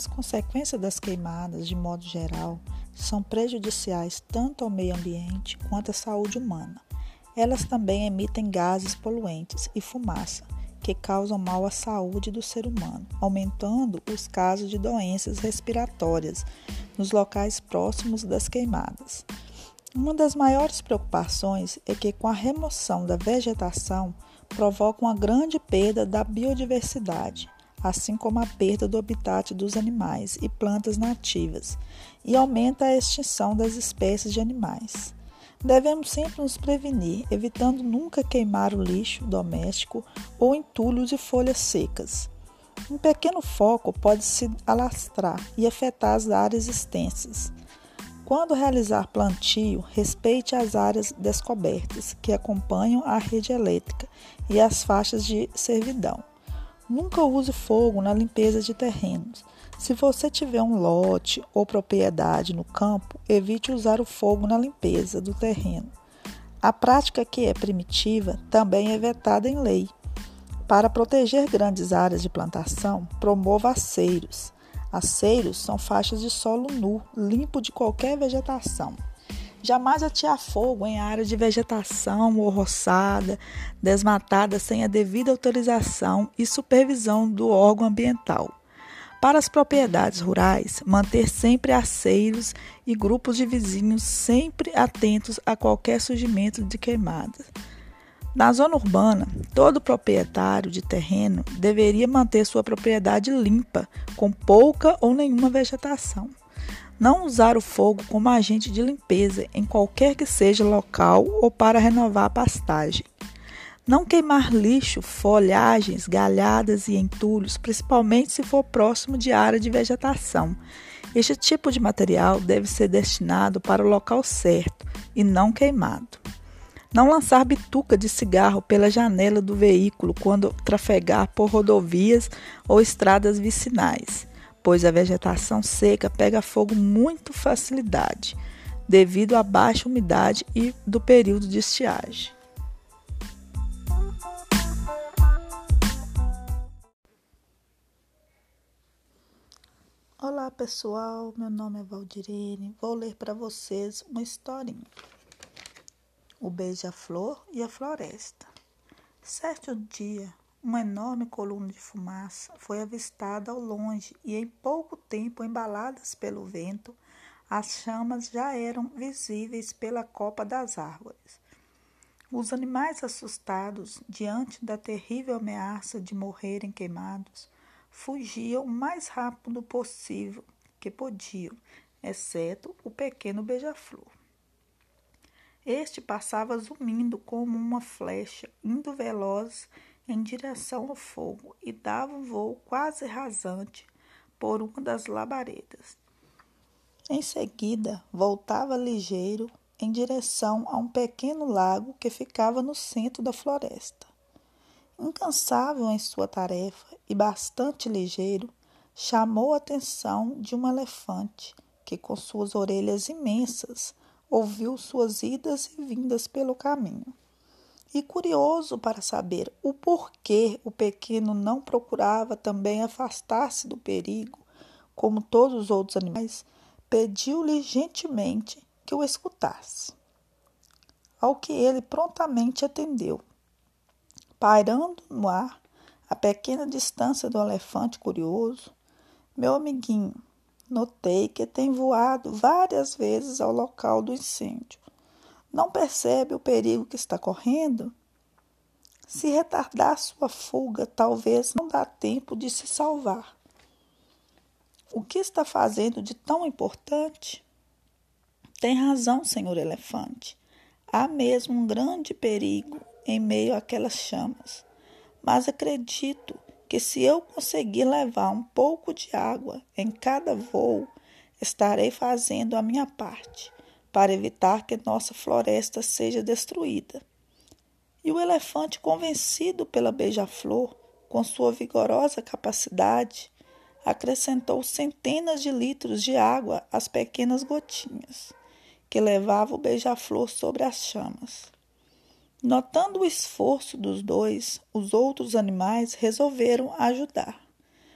As consequências das queimadas, de modo geral, são prejudiciais tanto ao meio ambiente quanto à saúde humana. Elas também emitem gases poluentes e fumaça, que causam mal à saúde do ser humano, aumentando os casos de doenças respiratórias nos locais próximos das queimadas. Uma das maiores preocupações é que, com a remoção da vegetação, provoca uma grande perda da biodiversidade, assim como a perda do habitat dos animais e plantas nativas, e aumenta a extinção das espécies de animais. Devemos sempre nos prevenir, evitando nunca queimar o lixo doméstico ou entulhos e folhas secas. Um pequeno foco pode se alastrar e afetar as áreas extensas. Quando realizar plantio, respeite as áreas descobertas que acompanham a rede elétrica e as faixas de servidão. Nunca use fogo na limpeza de terrenos. Se você tiver um lote ou propriedade no campo, evite usar o fogo na limpeza do terreno. A prática que é primitiva também é vetada em lei. Para proteger grandes áreas de plantação, promova aceiros. Aceiros são faixas de solo nu, limpo de qualquer vegetação. Jamais atear fogo em área de vegetação ou roçada, desmatada sem a devida autorização e supervisão do órgão ambiental. Para as propriedades rurais, manter sempre aceiros e grupos de vizinhos sempre atentos a qualquer surgimento de queimadas. Na zona urbana, todo proprietário de terreno deveria manter sua propriedade limpa, com pouca ou nenhuma vegetação. Não usar o fogo como agente de limpeza em qualquer que seja local ou para renovar a pastagem. Não queimar lixo, folhagens, galhadas e entulhos, principalmente se for próximo de área de vegetação. Este tipo de material deve ser destinado para o local certo e não queimado. Não lançar bituca de cigarro pela janela do veículo quando trafegar por rodovias ou estradas vicinais, pois a vegetação seca pega fogo muito facilidade, devido à baixa umidade e do período de estiagem. Olá pessoal, meu nome é Valdirene. Vou ler para vocês uma historinha. O beija-flor e a floresta. Certo dia, uma enorme coluna de fumaça foi avistada ao longe e em pouco tempo, embaladas pelo vento, as chamas já eram visíveis pela copa das árvores. Os animais assustados diante da terrível ameaça de morrerem queimados fugiam o mais rápido possível que podiam, exceto o pequeno beija-flor. Este passava zunindo como uma flecha, indo veloz em direção ao fogo e dava um voo quase rasante por uma das labaredas. Em seguida, voltava ligeiro em direção a um pequeno lago que ficava no centro da floresta. Incansável em sua tarefa e bastante ligeiro, chamou a atenção de um elefante que, com suas orelhas imensas, ouviu suas idas e vindas pelo caminho. E curioso para saber o porquê o pequeno não procurava também afastar-se do perigo, como todos os outros animais, pediu-lhe gentilmente que o escutasse. Ao que ele prontamente atendeu pairando no ar, a pequena distância do elefante curioso, meu amiguinho, notei que tem voado várias vezes ao local do incêndio. Não percebe o perigo que está correndo? Se retardar sua fuga, talvez não dá tempo de se salvar. O que está fazendo de tão importante? Tem razão, senhor elefante. Há mesmo um grande perigo em meio àquelas chamas. Mas acredito que se eu conseguir levar um pouco de água em cada voo, estarei fazendo a minha parte para evitar que nossa floresta seja destruída. E o elefante, convencido pela beija-flor, com sua vigorosa capacidade, acrescentou centenas de litros de água às pequenas gotinhas que levava o beija-flor sobre as chamas. Notando o esforço dos dois, os outros animais resolveram ajudar.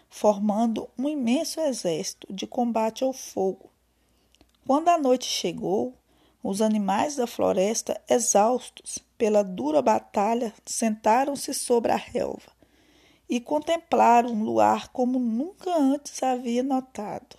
formando um imenso exército de combate ao fogo. Quando a noite chegou, os animais da floresta, exaustos pela dura batalha, sentaram-se sobre a relva e contemplaram um luar como nunca antes havia notado.